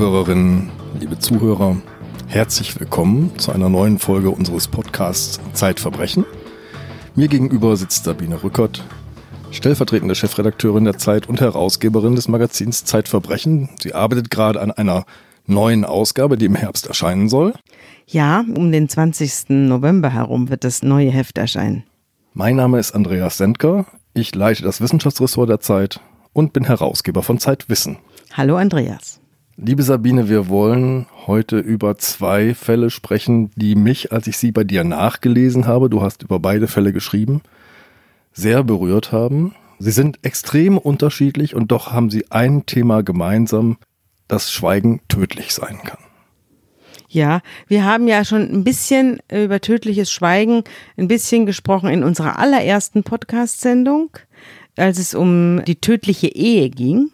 Liebe Zuhörerinnen, liebe Zuhörer, herzlich willkommen zu einer neuen Folge unseres Podcasts Zeitverbrechen. Mir gegenüber sitzt Sabine Rückert, stellvertretende Chefredakteurin der Zeit und Herausgeberin des Magazins Zeitverbrechen. Sie arbeitet gerade an einer neuen Ausgabe, die im Herbst erscheinen soll. Ja, um den 20. November herum wird das neue Heft erscheinen. Mein Name ist Andreas Sendker. Ich leite das Wissenschaftsressort der Zeit und bin Herausgeber von Zeitwissen. Hallo Andreas. Liebe Sabine, wir wollen heute über zwei Fälle sprechen, die mich, als ich sie bei dir nachgelesen habe, du hast über beide Fälle geschrieben, sehr berührt haben. Sie sind extrem unterschiedlich und doch haben sie ein Thema gemeinsam, dass Schweigen tödlich sein kann. Ja, wir haben ja schon ein bisschen über tödliches Schweigen ein bisschen gesprochen in unserer allerersten Podcast-Sendung, als es um die tödliche Ehe ging.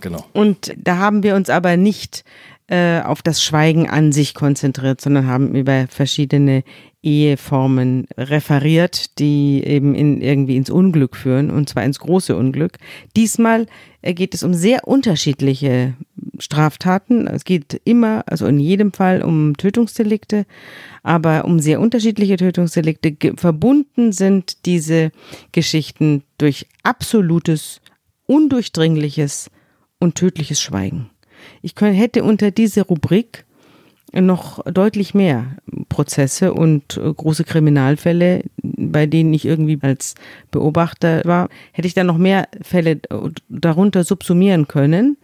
Genau. Und da haben wir uns aber nicht äh, auf das Schweigen an sich konzentriert, sondern haben über verschiedene Eheformen referiert, die eben in, irgendwie ins Unglück führen, und zwar ins große Unglück. Diesmal äh, geht es um sehr unterschiedliche Straftaten. Es geht immer, also in jedem Fall um Tötungsdelikte, aber um sehr unterschiedliche Tötungsdelikte. Verbunden sind diese Geschichten durch absolutes, undurchdringliches und tödliches Schweigen. Ich könnte, hätte unter diese Rubrik noch deutlich mehr Prozesse und äh, große Kriminalfälle, bei denen ich irgendwie als Beobachter war, hätte ich dann noch mehr Fälle äh, darunter subsumieren können,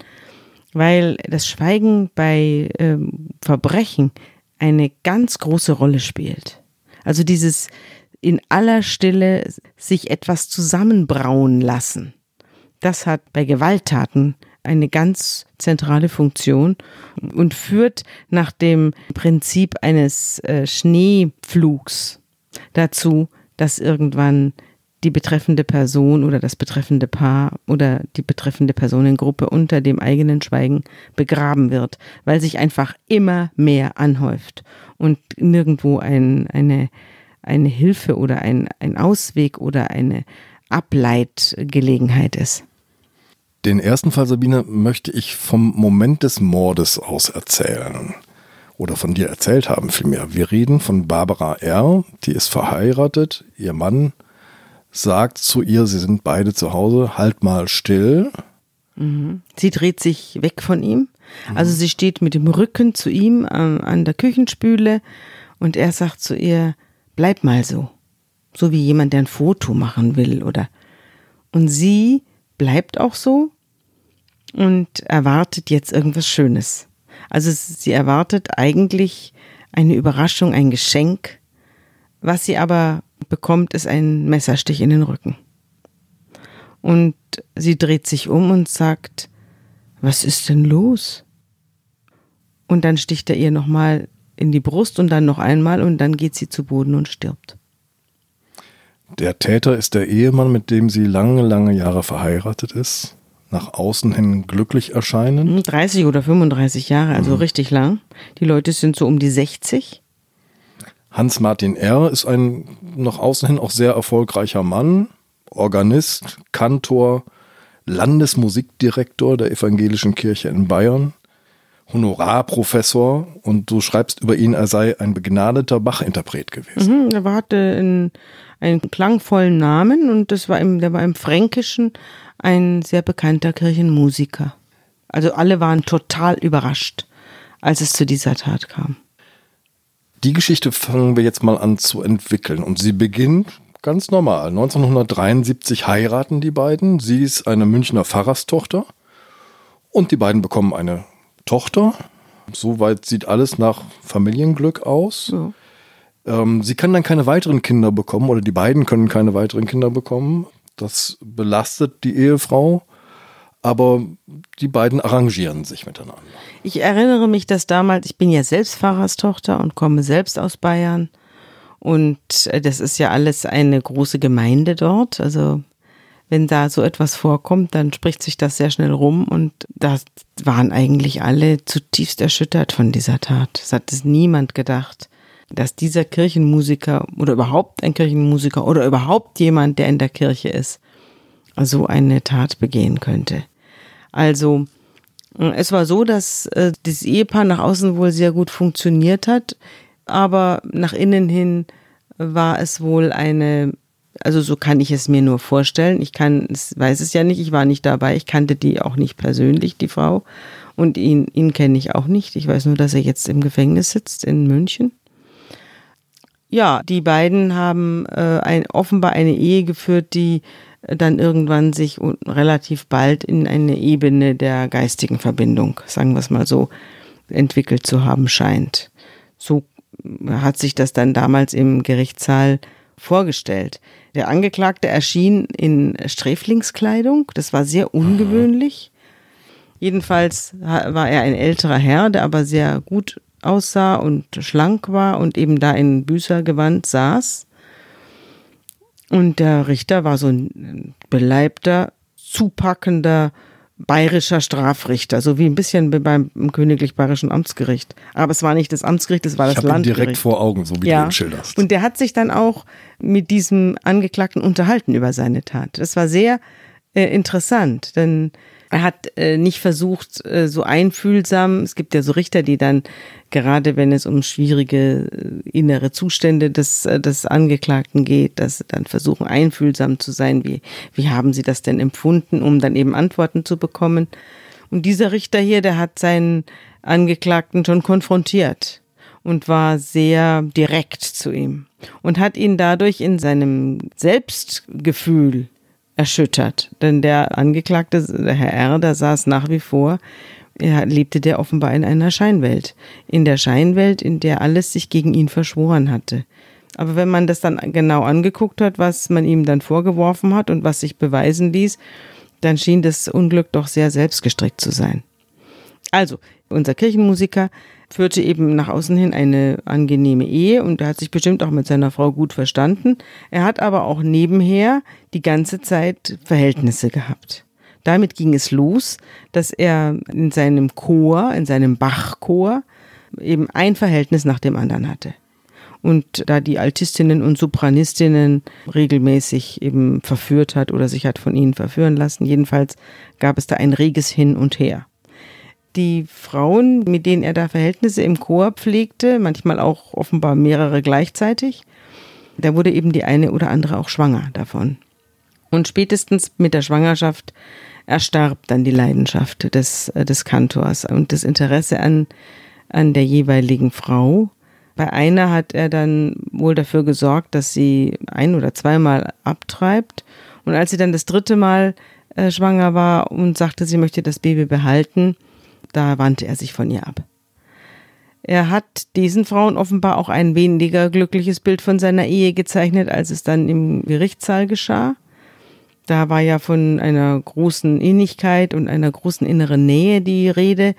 weil das Schweigen bei ähm, Verbrechen eine ganz große Rolle spielt. Also dieses in aller Stille sich etwas zusammenbrauen lassen. Das hat bei Gewalttaten eine ganz zentrale Funktion und führt nach dem Prinzip eines äh, Schneeflugs dazu, dass irgendwann die betreffende Person oder das betreffende Paar oder die betreffende Personengruppe unter dem eigenen Schweigen begraben wird, weil sich einfach immer mehr anhäuft und nirgendwo ein, eine, eine Hilfe oder ein, ein Ausweg oder eine Ableitgelegenheit ist. Den ersten Fall, Sabine, möchte ich vom Moment des Mordes aus erzählen. Oder von dir erzählt haben vielmehr. Wir reden von Barbara R., die ist verheiratet. Ihr Mann sagt zu ihr, sie sind beide zu Hause, halt mal still. Mhm. Sie dreht sich weg von ihm. Also sie steht mit dem Rücken zu ihm ähm, an der Küchenspüle und er sagt zu ihr, bleib mal so. So wie jemand, der ein Foto machen will oder. Und sie bleibt auch so und erwartet jetzt irgendwas Schönes. Also sie erwartet eigentlich eine Überraschung, ein Geschenk. Was sie aber bekommt, ist ein Messerstich in den Rücken. Und sie dreht sich um und sagt, was ist denn los? Und dann sticht er ihr nochmal in die Brust und dann noch einmal und dann geht sie zu Boden und stirbt. Der Täter ist der Ehemann, mit dem sie lange, lange Jahre verheiratet ist nach außen hin glücklich erscheinen. 30 hm, oder 35 Jahre, also mhm. richtig lang. Die Leute sind so um die 60. Hans-Martin R. ist ein nach außen hin auch sehr erfolgreicher Mann, Organist, Kantor, Landesmusikdirektor der Evangelischen Kirche in Bayern, Honorarprofessor und du schreibst über ihn, er sei ein begnadeter Bach-Interpret gewesen. Mhm, er hatte einen, einen klangvollen Namen und das war im, der war im Fränkischen ein sehr bekannter Kirchenmusiker. Also alle waren total überrascht, als es zu dieser Tat kam. Die Geschichte fangen wir jetzt mal an zu entwickeln und sie beginnt ganz normal. 1973 heiraten die beiden. Sie ist eine Münchner Pfarrerstochter und die beiden bekommen eine Tochter. Soweit sieht alles nach Familienglück aus. Ja. Ähm, sie kann dann keine weiteren Kinder bekommen oder die beiden können keine weiteren Kinder bekommen. Das belastet die Ehefrau, aber die beiden arrangieren sich miteinander. Ich erinnere mich, dass damals, ich bin ja selbst Pfarrerstochter und komme selbst aus Bayern. Und äh, das ist ja alles eine große Gemeinde dort. Also wenn da so etwas vorkommt, dann spricht sich das sehr schnell rum und da waren eigentlich alle zutiefst erschüttert von dieser Tat. Es hat es niemand gedacht dass dieser Kirchenmusiker oder überhaupt ein Kirchenmusiker oder überhaupt jemand, der in der Kirche ist, so eine Tat begehen könnte. Also Es war so, dass äh, das Ehepaar nach außen wohl sehr gut funktioniert hat, aber nach innen hin war es wohl eine, also so kann ich es mir nur vorstellen. Ich kann, weiß es ja nicht, ich war nicht dabei, ich kannte die auch nicht persönlich, die Frau. Und ihn, ihn kenne ich auch nicht. Ich weiß nur, dass er jetzt im Gefängnis sitzt in München. Ja, die beiden haben äh, ein, offenbar eine Ehe geführt, die dann irgendwann sich relativ bald in eine Ebene der geistigen Verbindung, sagen wir es mal so, entwickelt zu haben scheint. So hat sich das dann damals im Gerichtssaal vorgestellt. Der Angeklagte erschien in Sträflingskleidung, das war sehr ungewöhnlich. Jedenfalls war er ein älterer Herr, der aber sehr gut aussah und schlank war und eben da in Büßergewand saß. Und der Richter war so ein beleibter, zupackender, bayerischer Strafrichter, so wie ein bisschen beim königlich bayerischen Amtsgericht. Aber es war nicht das Amtsgericht, es war das ich Landgericht. direkt vor Augen, so wie ja. du ihn schilderst. Und der hat sich dann auch mit diesem Angeklagten unterhalten über seine Tat. Das war sehr äh, interessant, denn er hat äh, nicht versucht, äh, so einfühlsam, es gibt ja so Richter, die dann, gerade wenn es um schwierige äh, innere Zustände des, äh, des Angeklagten geht, dass dann versuchen, einfühlsam zu sein, wie, wie haben sie das denn empfunden, um dann eben Antworten zu bekommen. Und dieser Richter hier, der hat seinen Angeklagten schon konfrontiert und war sehr direkt zu ihm und hat ihn dadurch in seinem Selbstgefühl erschüttert. Denn der Angeklagte, der Herr R., der saß nach wie vor, er lebte der offenbar in einer Scheinwelt. In der Scheinwelt, in der alles sich gegen ihn verschworen hatte. Aber wenn man das dann genau angeguckt hat, was man ihm dann vorgeworfen hat und was sich beweisen ließ, dann schien das Unglück doch sehr selbstgestrickt zu sein. Also, unser Kirchenmusiker führte eben nach außen hin eine angenehme Ehe und er hat sich bestimmt auch mit seiner Frau gut verstanden. Er hat aber auch nebenher die ganze Zeit Verhältnisse gehabt. Damit ging es los, dass er in seinem Chor, in seinem Bachchor, eben ein Verhältnis nach dem anderen hatte. Und da die Altistinnen und Sopranistinnen regelmäßig eben verführt hat oder sich hat von ihnen verführen lassen, jedenfalls gab es da ein reges Hin und Her die Frauen, mit denen er da Verhältnisse im Chor pflegte, manchmal auch offenbar mehrere gleichzeitig, da wurde eben die eine oder andere auch schwanger davon. Und spätestens mit der Schwangerschaft erstarb dann die Leidenschaft des, äh, des Kantors und das Interesse an, an der jeweiligen Frau. Bei einer hat er dann wohl dafür gesorgt, dass sie ein oder zweimal abtreibt. Und als sie dann das dritte Mal äh, schwanger war und sagte, sie möchte das Baby behalten, da wandte er sich von ihr ab. Er hat diesen Frauen offenbar auch ein weniger glückliches Bild von seiner Ehe gezeichnet, als es dann im Gerichtssaal geschah. Da war ja von einer großen Innigkeit und einer großen inneren Nähe die Rede.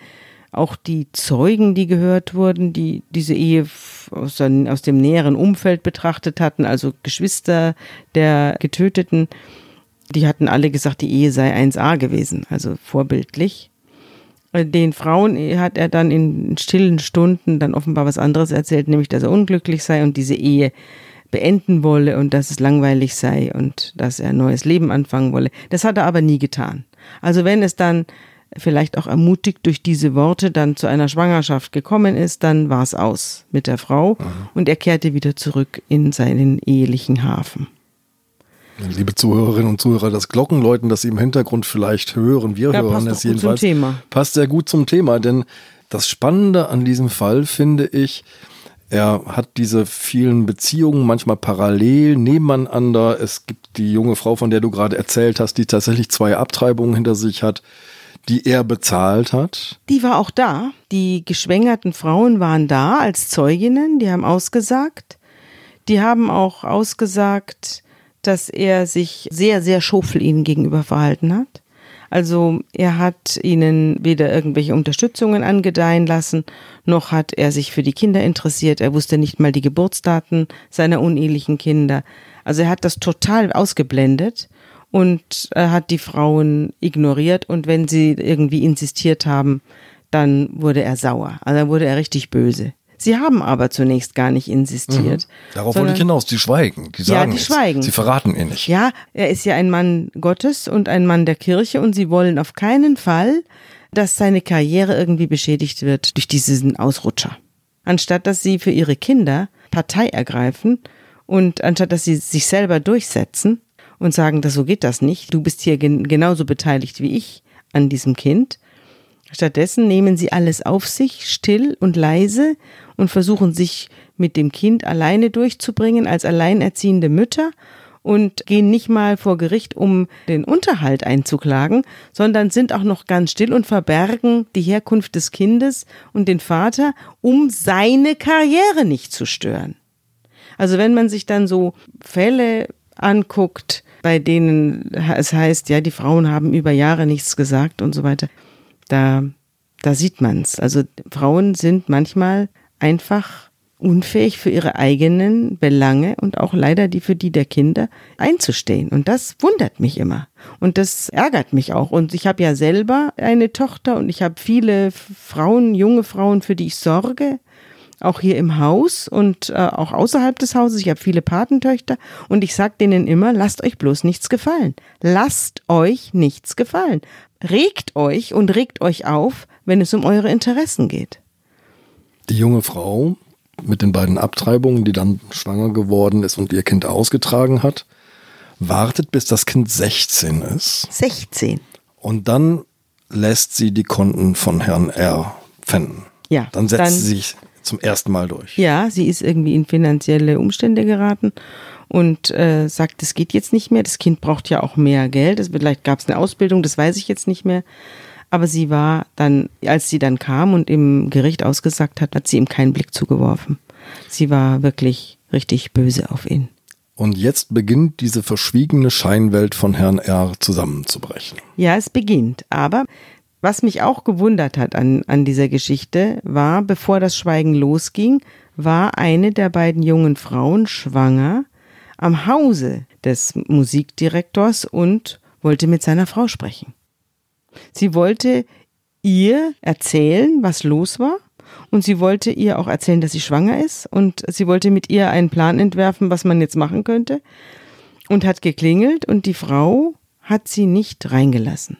Auch die Zeugen, die gehört wurden, die diese Ehe aus, aus dem näheren Umfeld betrachtet hatten, also Geschwister der Getöteten, die hatten alle gesagt, die Ehe sei 1a gewesen, also vorbildlich. Äh, den Frauen hat er dann in stillen Stunden dann offenbar was anderes erzählt, nämlich dass er unglücklich sei und diese Ehe beenden wolle und dass es langweilig sei und dass er ein neues Leben anfangen wolle. Das hat er aber nie getan. Also wenn es dann vielleicht auch ermutigt durch diese Worte dann zu einer Schwangerschaft gekommen ist, dann war es aus mit der Frau mhm. und er kehrte wieder zurück in seinen ehelichen Hafen. Liebe Zuhörerinnen und Zuhörer, das Glockenläuten, das Sie im Hintergrund vielleicht hören, wir ja, hören es jedenfalls, passt sehr gut zum Thema. Denn das Spannende an diesem Fall finde ich, er hat diese vielen Beziehungen manchmal parallel nebeneinander. Es gibt die junge Frau, von der du gerade erzählt hast, die tatsächlich zwei Abtreibungen hinter sich hat, die er bezahlt hat. Die war auch da. Die geschwängerten Frauen waren da als Zeuginnen, die haben ausgesagt. Die haben auch ausgesagt, dass er sich sehr, sehr schofel ihnen gegenüber verhalten hat. Also er hat ihnen weder irgendwelche Unterstützungen angedeihen lassen, noch hat er sich für die Kinder interessiert. Er wusste nicht mal die Geburtsdaten seiner unehelichen Kinder. Also er hat das total ausgeblendet und er hat die Frauen ignoriert und wenn sie irgendwie insistiert haben, dann wurde er sauer. Also dann wurde er richtig böse. Sie haben aber zunächst gar nicht insistiert. Mhm. Darauf wollte ich hinaus. Die schweigen. Die sagen ja, die schweigen. Sie verraten ihn nicht. Ja, er ist ja ein Mann Gottes und ein Mann der Kirche und sie wollen auf keinen Fall dass seine Karriere irgendwie beschädigt wird durch diesen Ausrutscher. Anstatt dass sie für ihre Kinder Partei ergreifen und anstatt dass sie sich selber durchsetzen und sagen, dass so geht das nicht, du bist hier gen genauso beteiligt wie ich an diesem Kind. Stattdessen nehmen sie alles auf sich, still und leise und versuchen sich mit dem Kind alleine durchzubringen als alleinerziehende Mütter und gehen nicht mal vor Gericht, um den Unterhalt einzuklagen, sondern sind auch noch ganz still und verbergen die Herkunft des Kindes und den Vater, um seine Karriere nicht zu stören. Also wenn man sich dann so Fälle anguckt, bei denen es heißt, ja, die Frauen haben über Jahre nichts gesagt und so weiter, da, da sieht man's. Also Frauen sind manchmal einfach unfähig für ihre eigenen Belange und auch leider die für die der Kinder einzustehen. Und das wundert mich immer. Und das ärgert mich auch. Und ich habe ja selber eine Tochter und ich habe viele Frauen, junge Frauen, für die ich sorge. Auch hier im Haus und äh, auch außerhalb des Hauses. Ich habe viele Patentöchter und ich sage denen immer, lasst euch bloß nichts gefallen. Lasst euch nichts gefallen. Regt euch und regt euch auf, wenn es um eure Interessen geht. Die junge Frau mit den beiden Abtreibungen, die dann schwanger geworden ist und ihr Kind ausgetragen hat, wartet, bis das Kind 16 ist. 16. Und dann lässt sie die Konten von Herrn R. pfänden. Ja. Dann setzt dann, sie sich zum ersten Mal durch. Ja, sie ist irgendwie in finanzielle Umstände geraten und äh, sagt, es geht jetzt nicht mehr. Das Kind braucht ja auch mehr Geld. vielleicht gab es eine Ausbildung, das weiß ich jetzt nicht mehr. Aber sie war dann, als sie dann kam und im Gericht ausgesagt hat, hat sie ihm keinen Blick zugeworfen. Sie war wirklich richtig böse auf ihn. Und jetzt beginnt diese verschwiegene Scheinwelt von Herrn R. zusammenzubrechen. Ja, es beginnt. Aber was mich auch gewundert hat an, an dieser Geschichte war, bevor das Schweigen losging, war eine der beiden jungen Frauen schwanger am Hause des Musikdirektors und wollte mit seiner Frau sprechen. Sie wollte ihr erzählen, was los war. Und sie wollte ihr auch erzählen, dass sie schwanger ist. Und sie wollte mit ihr einen Plan entwerfen, was man jetzt machen könnte. Und hat geklingelt und die Frau hat sie nicht reingelassen.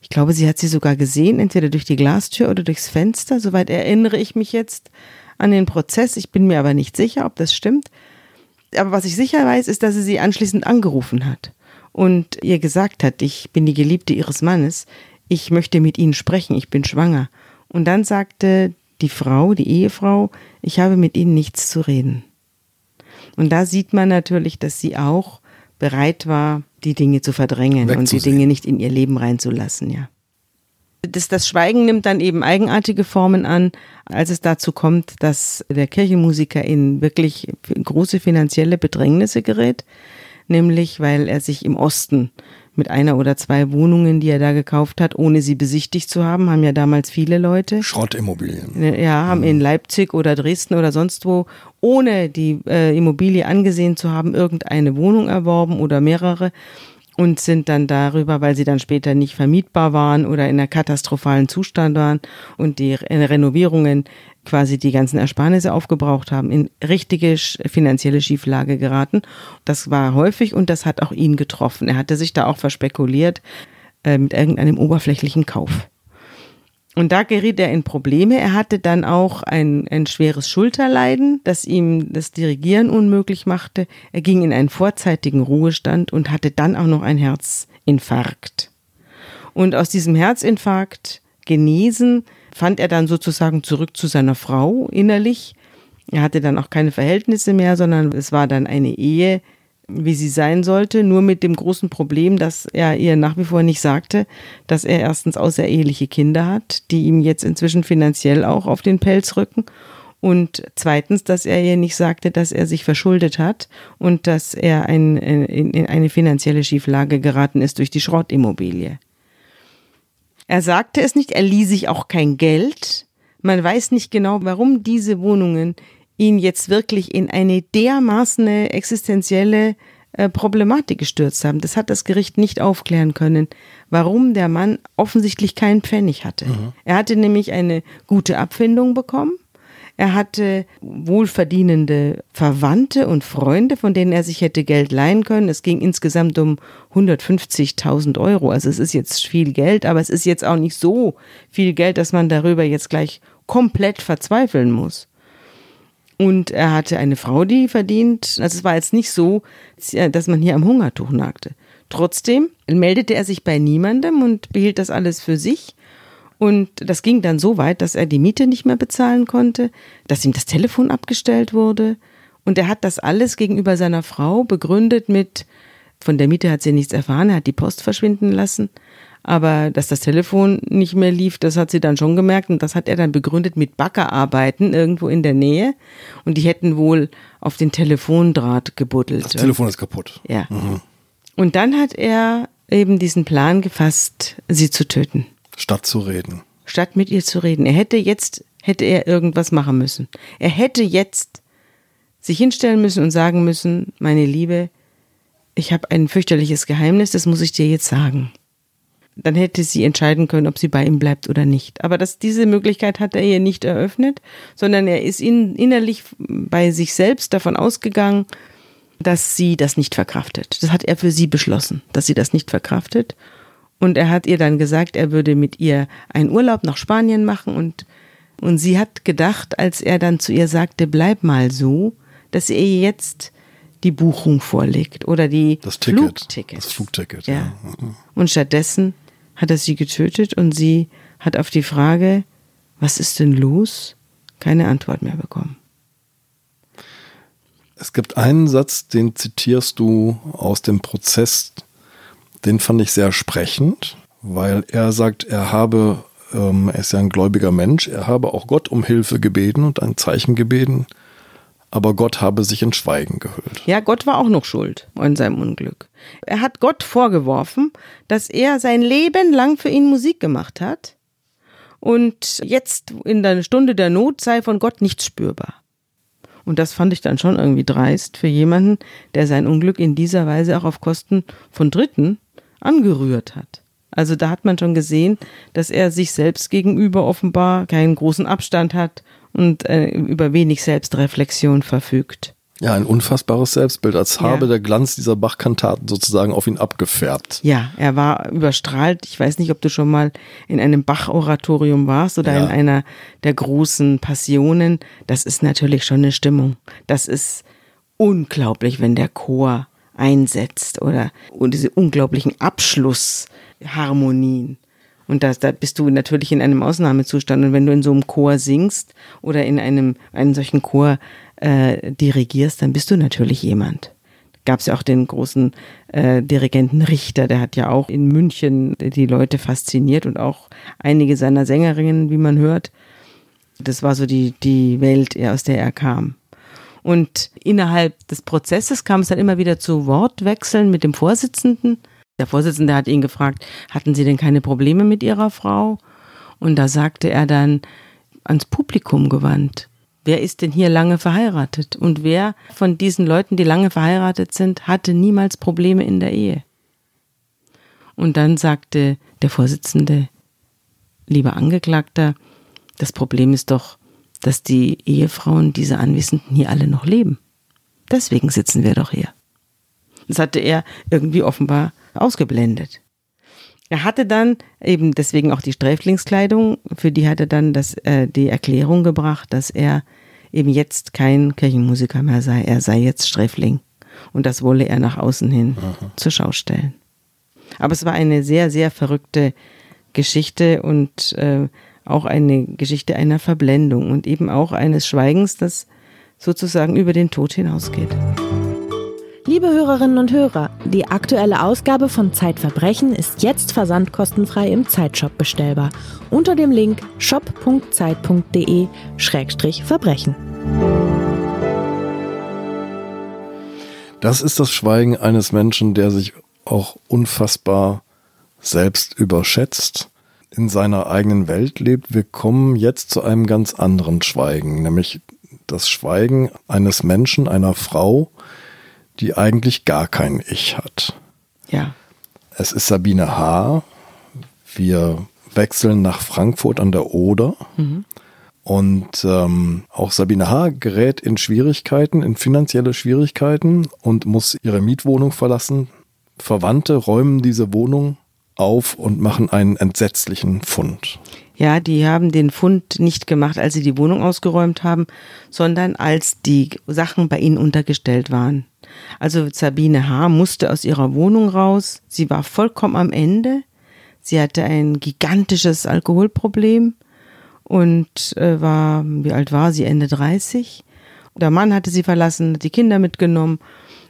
Ich glaube, sie hat sie sogar gesehen, entweder durch die Glastür oder durchs Fenster. Soweit erinnere ich mich jetzt an den Prozess. Ich bin mir aber nicht sicher, ob das stimmt. Aber was ich sicher weiß, ist, dass sie sie anschließend angerufen hat und ihr gesagt hat, ich bin die Geliebte ihres Mannes, ich möchte mit Ihnen sprechen, ich bin schwanger. Und dann sagte die Frau, die Ehefrau, ich habe mit Ihnen nichts zu reden. Und da sieht man natürlich, dass sie auch bereit war, die Dinge zu verdrängen und die Dinge nicht in ihr Leben reinzulassen, ja. Das, das Schweigen nimmt dann eben eigenartige Formen an, als es dazu kommt, dass der Kirchenmusiker in wirklich große finanzielle Bedrängnisse gerät nämlich weil er sich im Osten mit einer oder zwei Wohnungen, die er da gekauft hat, ohne sie besichtigt zu haben, haben ja damals viele Leute. Schrottimmobilien. Ja, haben mhm. in Leipzig oder Dresden oder sonst wo, ohne die äh, Immobilie angesehen zu haben, irgendeine Wohnung erworben oder mehrere und sind dann darüber, weil sie dann später nicht vermietbar waren oder in einer katastrophalen Zustand waren und die Renovierungen quasi die ganzen Ersparnisse aufgebraucht haben, in richtige finanzielle Schieflage geraten. Das war häufig und das hat auch ihn getroffen. Er hatte sich da auch verspekuliert äh, mit irgendeinem oberflächlichen Kauf. Und da geriet er in Probleme. Er hatte dann auch ein, ein schweres Schulterleiden, das ihm das Dirigieren unmöglich machte. Er ging in einen vorzeitigen Ruhestand und hatte dann auch noch einen Herzinfarkt. Und aus diesem Herzinfarkt genesen fand er dann sozusagen zurück zu seiner Frau innerlich. Er hatte dann auch keine Verhältnisse mehr, sondern es war dann eine Ehe, wie sie sein sollte, nur mit dem großen Problem, dass er ihr nach wie vor nicht sagte, dass er erstens außereheliche Kinder hat, die ihm jetzt inzwischen finanziell auch auf den Pelz rücken und zweitens, dass er ihr nicht sagte, dass er sich verschuldet hat und dass er ein, in eine finanzielle Schieflage geraten ist durch die Schrottimmobilie. Er sagte es nicht, er lieh sich auch kein Geld. Man weiß nicht genau, warum diese Wohnungen ihn jetzt wirklich in eine dermaßen existenzielle äh, Problematik gestürzt haben. Das hat das Gericht nicht aufklären können, warum der Mann offensichtlich keinen Pfennig hatte. Mhm. Er hatte nämlich eine gute Abfindung bekommen. Er hatte wohlverdienende Verwandte und Freunde, von denen er sich hätte Geld leihen können. Es ging insgesamt um 150.000 Euro. Also es ist jetzt viel Geld, aber es ist jetzt auch nicht so viel Geld, dass man darüber jetzt gleich komplett verzweifeln muss. Und er hatte eine Frau, die verdient. Also es war jetzt nicht so, dass man hier am Hungertuch nagte. Trotzdem meldete er sich bei niemandem und behielt das alles für sich. Und das ging dann so weit, dass er die Miete nicht mehr bezahlen konnte, dass ihm das Telefon abgestellt wurde. Und er hat das alles gegenüber seiner Frau begründet mit, von der Miete hat sie nichts erfahren, er hat die Post verschwinden lassen. Aber dass das Telefon nicht mehr lief, das hat sie dann schon gemerkt und das hat er dann begründet mit Baggerarbeiten irgendwo in der Nähe. Und die hätten wohl auf den Telefondraht gebuddelt. Das Telefon ist kaputt. Ja. Mhm. Und dann hat er eben diesen Plan gefasst, sie zu töten. Statt zu reden. Statt mit ihr zu reden. Er hätte jetzt, hätte er irgendwas machen müssen. Er hätte jetzt sich hinstellen müssen und sagen müssen, meine Liebe, ich habe ein fürchterliches Geheimnis, das muss ich dir jetzt sagen dann hätte sie entscheiden können, ob sie bei ihm bleibt oder nicht. Aber das, diese Möglichkeit hat er ihr nicht eröffnet, sondern er ist in, innerlich bei sich selbst davon ausgegangen, dass sie das nicht verkraftet. Das hat er für sie beschlossen, dass sie das nicht verkraftet. Und er hat ihr dann gesagt, er würde mit ihr einen Urlaub nach Spanien machen und, und sie hat gedacht, als er dann zu ihr sagte, bleib mal so, dass er ihr jetzt die Buchung vorlegt oder die das Ticket, Flugticket. Das Flugticket, ja. ja. Mhm. Und stattdessen hat er sie getötet und sie hat auf die Frage, was ist denn los, keine Antwort mehr bekommen. Es gibt einen Satz, den zitierst du aus dem Prozess, den fand ich sehr sprechend, weil er sagt, er habe, ähm, er ist ja ein gläubiger Mensch, er habe auch Gott um Hilfe gebeten und ein Zeichen gebeten, aber Gott habe sich in Schweigen gehüllt. Ja, Gott war auch noch schuld an seinem Unglück. Er hat Gott vorgeworfen, dass er sein Leben lang für ihn Musik gemacht hat und jetzt in der Stunde der Not sei von Gott nichts spürbar. Und das fand ich dann schon irgendwie dreist für jemanden, der sein Unglück in dieser Weise auch auf Kosten von Dritten angerührt hat. Also da hat man schon gesehen, dass er sich selbst gegenüber offenbar keinen großen Abstand hat und äh, über wenig Selbstreflexion verfügt. Ja, ein unfassbares Selbstbild, als habe ja. der Glanz dieser Bach-Kantaten sozusagen auf ihn abgefärbt. Ja, er war überstrahlt. Ich weiß nicht, ob du schon mal in einem Bach-Oratorium warst oder ja. in einer der großen Passionen. Das ist natürlich schon eine Stimmung. Das ist unglaublich, wenn der Chor einsetzt oder und diese unglaublichen Abschlussharmonien. Und da, da bist du natürlich in einem Ausnahmezustand. Und wenn du in so einem Chor singst oder in einem einen solchen Chor äh, dirigierst, dann bist du natürlich jemand. Gab es ja auch den großen äh, Dirigenten Richter, der hat ja auch in München die Leute fasziniert und auch einige seiner Sängerinnen, wie man hört. Das war so die, die Welt, aus der er kam. Und innerhalb des Prozesses kam es dann immer wieder zu Wortwechseln mit dem Vorsitzenden. Der Vorsitzende hat ihn gefragt, hatten Sie denn keine Probleme mit Ihrer Frau? Und da sagte er dann ans Publikum gewandt, wer ist denn hier lange verheiratet? Und wer von diesen Leuten, die lange verheiratet sind, hatte niemals Probleme in der Ehe? Und dann sagte der Vorsitzende, lieber Angeklagter, das Problem ist doch, dass die Ehefrauen dieser Anwesenden hier alle noch leben. Deswegen sitzen wir doch hier. Das hatte er irgendwie offenbar ausgeblendet. Er hatte dann eben deswegen auch die Sträflingskleidung, für die hat er dann das, äh, die Erklärung gebracht, dass er eben jetzt kein Kirchenmusiker mehr sei, er sei jetzt Sträfling. Und das wolle er nach außen hin Aha. zur Schau stellen. Aber es war eine sehr, sehr verrückte Geschichte und äh, auch eine Geschichte einer Verblendung und eben auch eines Schweigens, das sozusagen über den Tod hinausgeht. Liebe Hörerinnen und Hörer, die aktuelle Ausgabe von Zeitverbrechen ist jetzt versandkostenfrei im Zeitshop bestellbar unter dem Link shop.zeit.de-verbrechen. Das ist das Schweigen eines Menschen, der sich auch unfassbar selbst überschätzt, in seiner eigenen Welt lebt. Wir kommen jetzt zu einem ganz anderen Schweigen, nämlich das Schweigen eines Menschen, einer Frau, die eigentlich gar kein Ich hat. Ja. Es ist Sabine H. Wir wechseln nach Frankfurt an der Oder. Mhm. Und ähm, auch Sabine H. gerät in Schwierigkeiten, in finanzielle Schwierigkeiten und muss ihre Mietwohnung verlassen. Verwandte räumen diese Wohnung auf und machen einen entsetzlichen Fund. Ja, die haben den Fund nicht gemacht, als sie die Wohnung ausgeräumt haben, sondern als die Sachen bei ihnen untergestellt waren. Also Sabine H. musste aus ihrer Wohnung raus. Sie war vollkommen am Ende. Sie hatte ein gigantisches Alkoholproblem und äh, war, wie alt war sie? Ende 30. Der Mann hatte sie verlassen, hat die Kinder mitgenommen.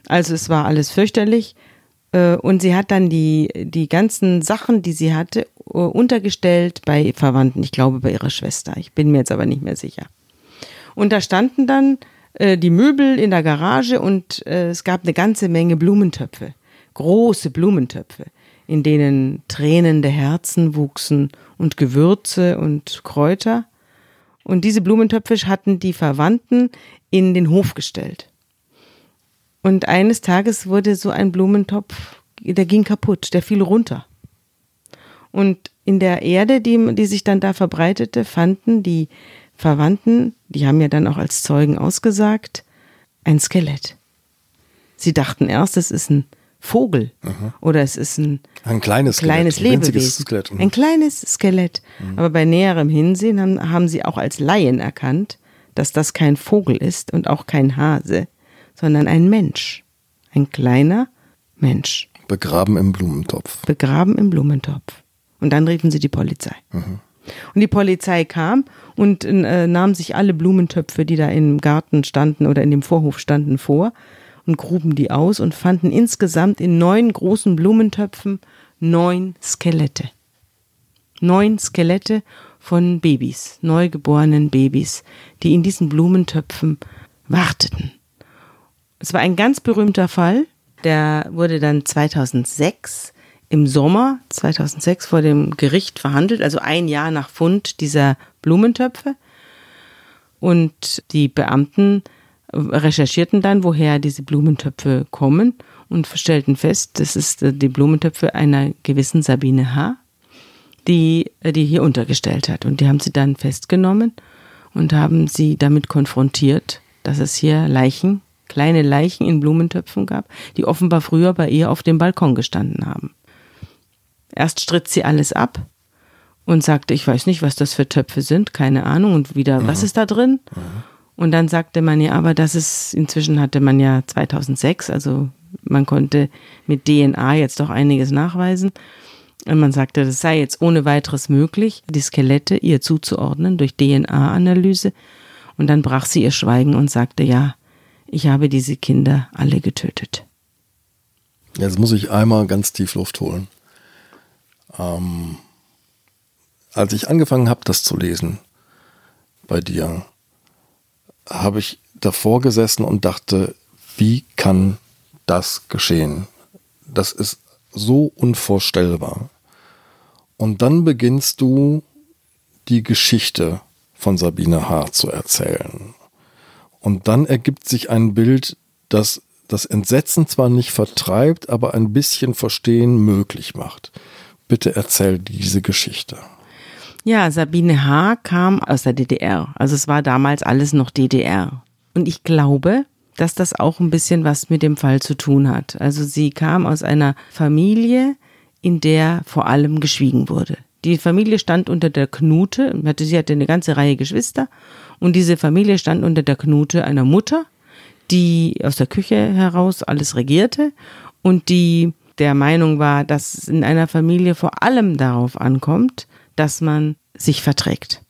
Also es war alles fürchterlich. Äh, und sie hat dann die, die ganzen Sachen, die sie hatte, untergestellt bei Verwandten. Ich glaube bei ihrer Schwester. Ich bin mir jetzt aber nicht mehr sicher. Und da standen dann äh, die Möbel in der Garage und äh, es gab eine ganze Menge Blumentöpfe. Große Blumentöpfe in denen tränende Herzen wuchsen und Gewürze und Kräuter. Und diese Blumentöpfe hatten die Verwandten in den Hof gestellt. Und eines Tages wurde so ein Blumentopf, der ging kaputt, der fiel runter. Und in der Erde, die, die sich dann da verbreitete, fanden die Verwandten, die haben ja dann auch als Zeugen ausgesagt, ein Skelett. Sie dachten erst, es ist ein Vogel mhm. oder es ist ein, ein kleines, kleines Skelett, Lebewesen. Skelett. Mhm. Ein kleines Skelett. Mhm. Aber bei näherem Hinsehen haben, haben sie auch als Laien erkannt, dass das kein Vogel ist und auch kein Hase, sondern ein Mensch. Ein kleiner Mensch. Begraben im Blumentopf. Begraben im Blumentopf. Und dann riefen sie die Polizei. Mhm. Und die Polizei kam und äh, nahm sich alle Blumentöpfe, die da im Garten standen oder in dem Vorhof standen, vor und gruben die aus und fanden insgesamt in neun großen Blumentöpfen neun Skelette. Neun Skelette von Babys, neugeborenen Babys, die in diesen Blumentöpfen warteten. Es war ein ganz berühmter Fall, der wurde dann 2006 im Sommer 2006 vor dem Gericht verhandelt, also ein Jahr nach Fund dieser Blumentöpfe. Und die Beamten recherchierten dann, woher diese Blumentöpfe kommen und stellten fest, das ist äh, die Blumentöpfe einer gewissen Sabine H., die äh, die hier untergestellt hat. Und die haben sie dann festgenommen und haben sie damit konfrontiert, dass es hier Leichen, kleine Leichen in Blumentöpfen gab, die offenbar früher bei ihr auf dem Balkon gestanden haben. Erst stritt sie alles ab und sagte, ich weiß nicht, was das für Töpfe sind, keine Ahnung, und wieder, mhm. was ist da drin? Mhm. Und dann sagte man ja, aber das ist, inzwischen hatte man ja 2006, also man konnte mit DNA jetzt doch einiges nachweisen. Und man sagte, das sei jetzt ohne weiteres möglich, die Skelette ihr zuzuordnen durch DNA-Analyse. Und dann brach sie ihr Schweigen und sagte, ja, ich habe diese Kinder alle getötet. Jetzt muss ich einmal ganz tief Luft holen. Ähm, als ich angefangen habe, das zu lesen bei dir, habe ich davor gesessen und dachte, wie kann das geschehen? Das ist so unvorstellbar. Und dann beginnst du die Geschichte von Sabine H. zu erzählen. Und dann ergibt sich ein Bild, das das Entsetzen zwar nicht vertreibt, aber ein bisschen Verstehen möglich macht. Bitte erzähl diese Geschichte. Ja, Sabine H. kam aus der DDR. Also es war damals alles noch DDR. Und ich glaube, dass das auch ein bisschen was mit dem Fall zu tun hat. Also sie kam aus einer Familie, in der vor allem geschwiegen wurde. Die Familie stand unter der Knute, sie hatte eine ganze Reihe Geschwister und diese Familie stand unter der Knute einer Mutter, die aus der Küche heraus alles regierte und die der Meinung war, dass es in einer Familie vor allem darauf ankommt, dass man sich verträgt.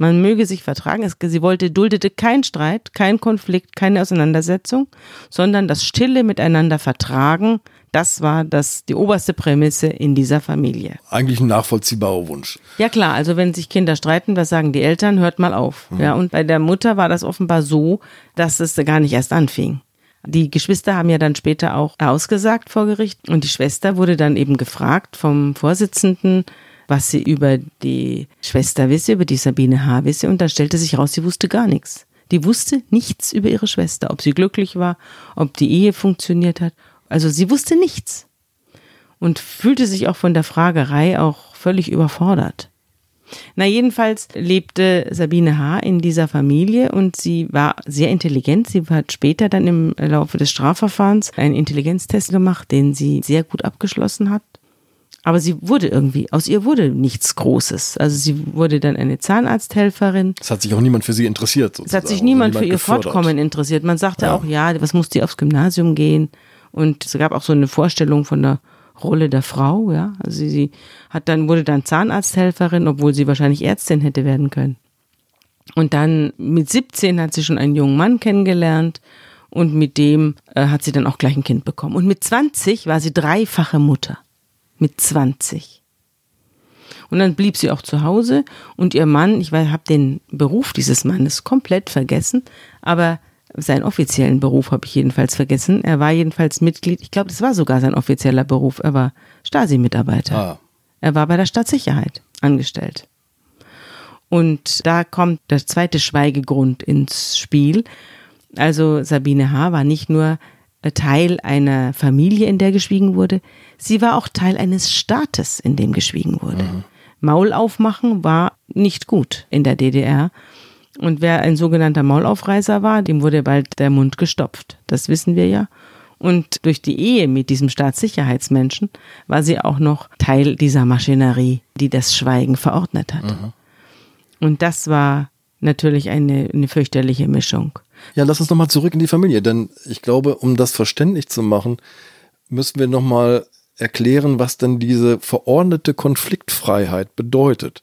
Man möge sich vertragen. Sie wollte, duldete keinen Streit, keinen Konflikt, keine Auseinandersetzung, sondern das stille Miteinander vertragen. Das war das, die oberste Prämisse in dieser Familie. Eigentlich ein nachvollziehbarer Wunsch. Ja klar, also wenn sich Kinder streiten, was sagen die Eltern? Hört mal auf. Mhm. Ja, und bei der Mutter war das offenbar so, dass es gar nicht erst anfing. Die Geschwister haben ja dann später auch ausgesagt vor Gericht und die Schwester wurde dann eben gefragt vom Vorsitzenden, was sie über die Schwester wisse, über die Sabine H. wisse, und da stellte sich raus, sie wusste gar nichts. Die wusste nichts über ihre Schwester, ob sie glücklich war, ob die Ehe funktioniert hat. Also sie wusste nichts und fühlte sich auch von der Fragerei auch völlig überfordert. Na, jedenfalls lebte Sabine H. in dieser Familie und sie war sehr intelligent. Sie hat später dann im Laufe des Strafverfahrens einen Intelligenztest gemacht, den sie sehr gut abgeschlossen hat. Aber sie wurde irgendwie, aus ihr wurde nichts Großes. Also sie wurde dann eine Zahnarzthelferin. Es hat sich auch niemand für sie interessiert. Sozusagen. Es hat sich niemand, niemand für ihr gefördert. Fortkommen interessiert. Man sagte ja. auch, ja, was muss die aufs Gymnasium gehen? Und es gab auch so eine Vorstellung von der Rolle der Frau, ja. Also sie, hat dann, wurde dann Zahnarzthelferin, obwohl sie wahrscheinlich Ärztin hätte werden können. Und dann mit 17 hat sie schon einen jungen Mann kennengelernt und mit dem äh, hat sie dann auch gleich ein Kind bekommen. Und mit 20 war sie dreifache Mutter. Mit 20. Und dann blieb sie auch zu Hause und ihr Mann, ich habe den Beruf dieses Mannes komplett vergessen, aber seinen offiziellen Beruf habe ich jedenfalls vergessen. Er war jedenfalls Mitglied, ich glaube, das war sogar sein offizieller Beruf. Er war Stasi-Mitarbeiter. Ah. Er war bei der Stadtsicherheit angestellt. Und da kommt der zweite Schweigegrund ins Spiel. Also Sabine H. war nicht nur Teil einer Familie, in der geschwiegen wurde, sie war auch Teil eines Staates, in dem geschwiegen wurde. Mhm. Maul aufmachen war nicht gut in der DDR. Und wer ein sogenannter Maulaufreißer war, dem wurde bald der Mund gestopft. Das wissen wir ja. Und durch die Ehe mit diesem Staatssicherheitsmenschen war sie auch noch Teil dieser Maschinerie, die das Schweigen verordnet hat. Mhm. Und das war natürlich eine, eine fürchterliche Mischung. Ja, lass uns nochmal zurück in die Familie, denn ich glaube, um das verständlich zu machen, müssen wir nochmal erklären, was denn diese verordnete Konfliktfreiheit bedeutet.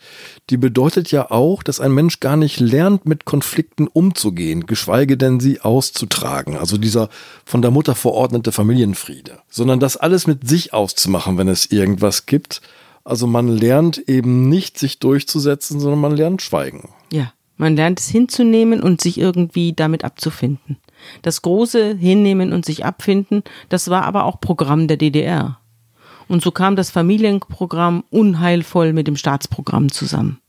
Die bedeutet ja auch, dass ein Mensch gar nicht lernt, mit Konflikten umzugehen, geschweige denn sie auszutragen. Also dieser von der Mutter verordnete Familienfriede. Sondern das alles mit sich auszumachen, wenn es irgendwas gibt. Also man lernt eben nicht, sich durchzusetzen, sondern man lernt schweigen. Ja, man lernt es hinzunehmen und sich irgendwie damit abzufinden. Das große Hinnehmen und sich abfinden, das war aber auch Programm der DDR. Und so kam das Familienprogramm unheilvoll mit dem Staatsprogramm zusammen.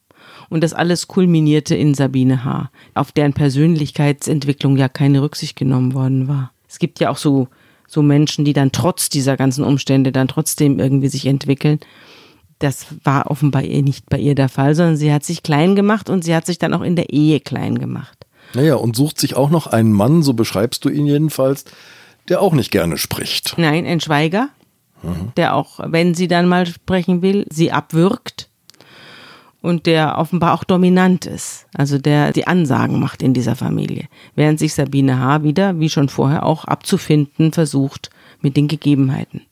Und das alles kulminierte in Sabine H., auf deren Persönlichkeitsentwicklung ja keine Rücksicht genommen worden war. Es gibt ja auch so, so Menschen, die dann trotz dieser ganzen Umstände dann trotzdem irgendwie sich entwickeln. Das war offenbar nicht bei ihr der Fall, sondern sie hat sich klein gemacht und sie hat sich dann auch in der Ehe klein gemacht. Naja, und sucht sich auch noch einen Mann, so beschreibst du ihn jedenfalls, der auch nicht gerne spricht. Nein, ein Schweiger, mhm. der auch, wenn sie dann mal sprechen will, sie abwürgt und der offenbar auch dominant ist, also der die Ansagen macht in dieser Familie, während sich Sabine H. wieder, wie schon vorher, auch abzufinden versucht mit den Gegebenheiten.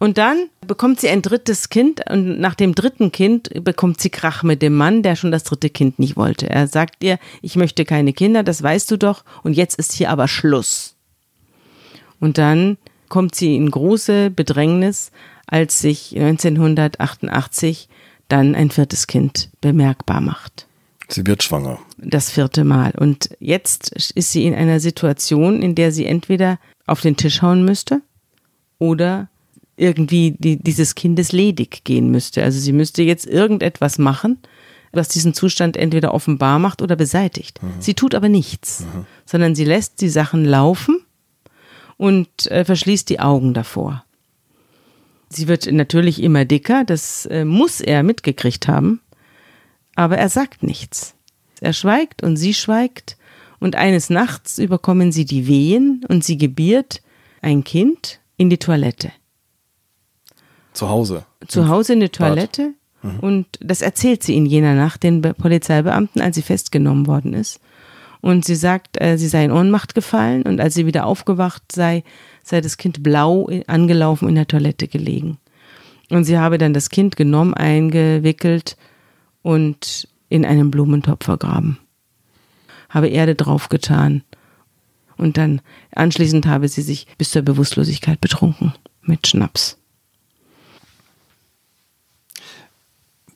Und dann bekommt sie ein drittes Kind und nach dem dritten Kind bekommt sie Krach mit dem Mann, der schon das dritte Kind nicht wollte. Er sagt ihr, ich möchte keine Kinder, das weißt du doch, und jetzt ist hier aber Schluss. Und dann kommt sie in große Bedrängnis, als sich 1988 dann ein viertes Kind bemerkbar macht. Sie wird schwanger. Das vierte Mal. Und jetzt ist sie in einer Situation, in der sie entweder auf den Tisch hauen müsste oder irgendwie die, dieses Kindes ledig gehen müsste. Also sie müsste jetzt irgendetwas machen, was diesen Zustand entweder offenbar macht oder beseitigt. Mhm. Sie tut aber nichts, mhm. sondern sie lässt die Sachen laufen und äh, verschließt die Augen davor. Sie wird natürlich immer dicker, das äh, muss er mitgekriegt haben, aber er sagt nichts. Er schweigt und sie schweigt und eines Nachts überkommen sie die Wehen und sie gebiert ein Kind in die Toilette. Zu Hause? Zu Hause in die Toilette mhm. und das erzählt sie in jener Nacht den Polizeibeamten, als sie festgenommen worden ist. Und sie sagt, äh, sie sei in Ohnmacht gefallen und als sie wieder aufgewacht sei, sei das Kind blau angelaufen in der Toilette gelegen. Und sie habe dann das Kind genommen, eingewickelt und in einen Blumentopf vergraben. Habe Erde draufgetan. Und dann anschließend habe sie sich bis zur Bewusstlosigkeit betrunken mit Schnaps.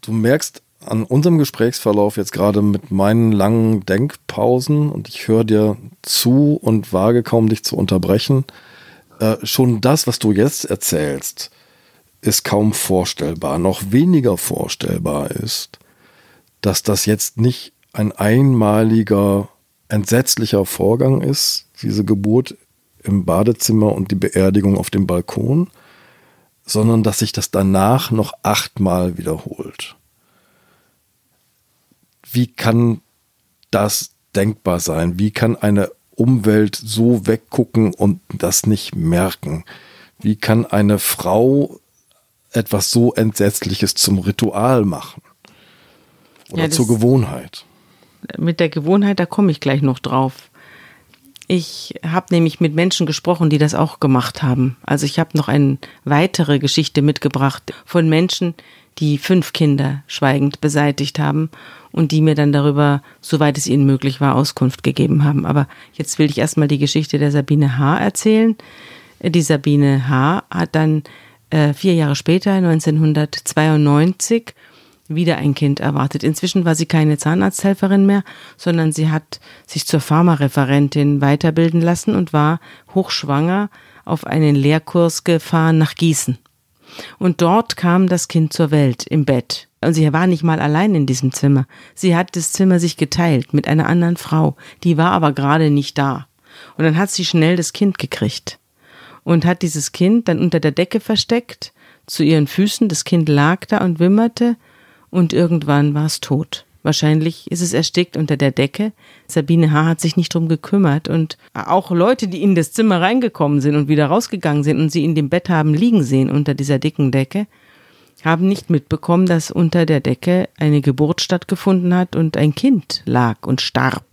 Du merkst, an unserem Gesprächsverlauf jetzt gerade mit meinen langen Denkpausen und ich höre dir zu und wage kaum dich zu unterbrechen, äh, schon das, was du jetzt erzählst, ist kaum vorstellbar. Noch weniger vorstellbar ist, dass das jetzt nicht ein einmaliger, entsetzlicher Vorgang ist, diese Geburt im Badezimmer und die Beerdigung auf dem Balkon, sondern dass sich das danach noch achtmal wiederholt. Wie kann das denkbar sein? Wie kann eine Umwelt so weggucken und das nicht merken? Wie kann eine Frau etwas so Entsetzliches zum Ritual machen? Oder Ja, zur Gewohnheit? Mit der Gewohnheit, da komme ich gleich noch drauf. Ich habe nämlich mit Menschen gesprochen, die das auch gemacht haben. Also ich habe noch eine weitere Geschichte mitgebracht von Menschen, die fünf Kinder schweigend beseitigt haben und die mir dann darüber, soweit es ihnen möglich war, Auskunft gegeben haben. Aber jetzt will ich erstmal die Geschichte der Sabine H. erzählen. Die Sabine H. hat dann äh, vier Jahre später, 1992, wieder ein Kind erwartet. Inzwischen war sie keine Zahnarzthelferin mehr, sondern sie hat sich zur Pharmareferentin weiterbilden lassen und war hochschwanger auf einen Lehrkurs gefahren nach Gießen. Und dort kam das Kind zur Welt im Bett. Und sie war nicht mal allein in diesem Zimmer. Sie hat das Zimmer sich geteilt mit einer anderen Frau. Die war aber gerade nicht da. Und dann hat sie schnell das Kind gekriegt. Und hat dieses Kind dann unter der Decke versteckt, zu ihren Füßen. Das Kind lag da und wimmerte. Und irgendwann war es tot. Wahrscheinlich ist es erstickt unter der Decke. Sabine H. hat sich nicht drum gekümmert und auch Leute, die in das Zimmer reingekommen sind und wieder rausgegangen sind und sie in dem Bett haben liegen sehen unter dieser dicken Decke, haben nicht mitbekommen, dass unter der Decke eine Geburt stattgefunden hat und ein Kind lag und starb.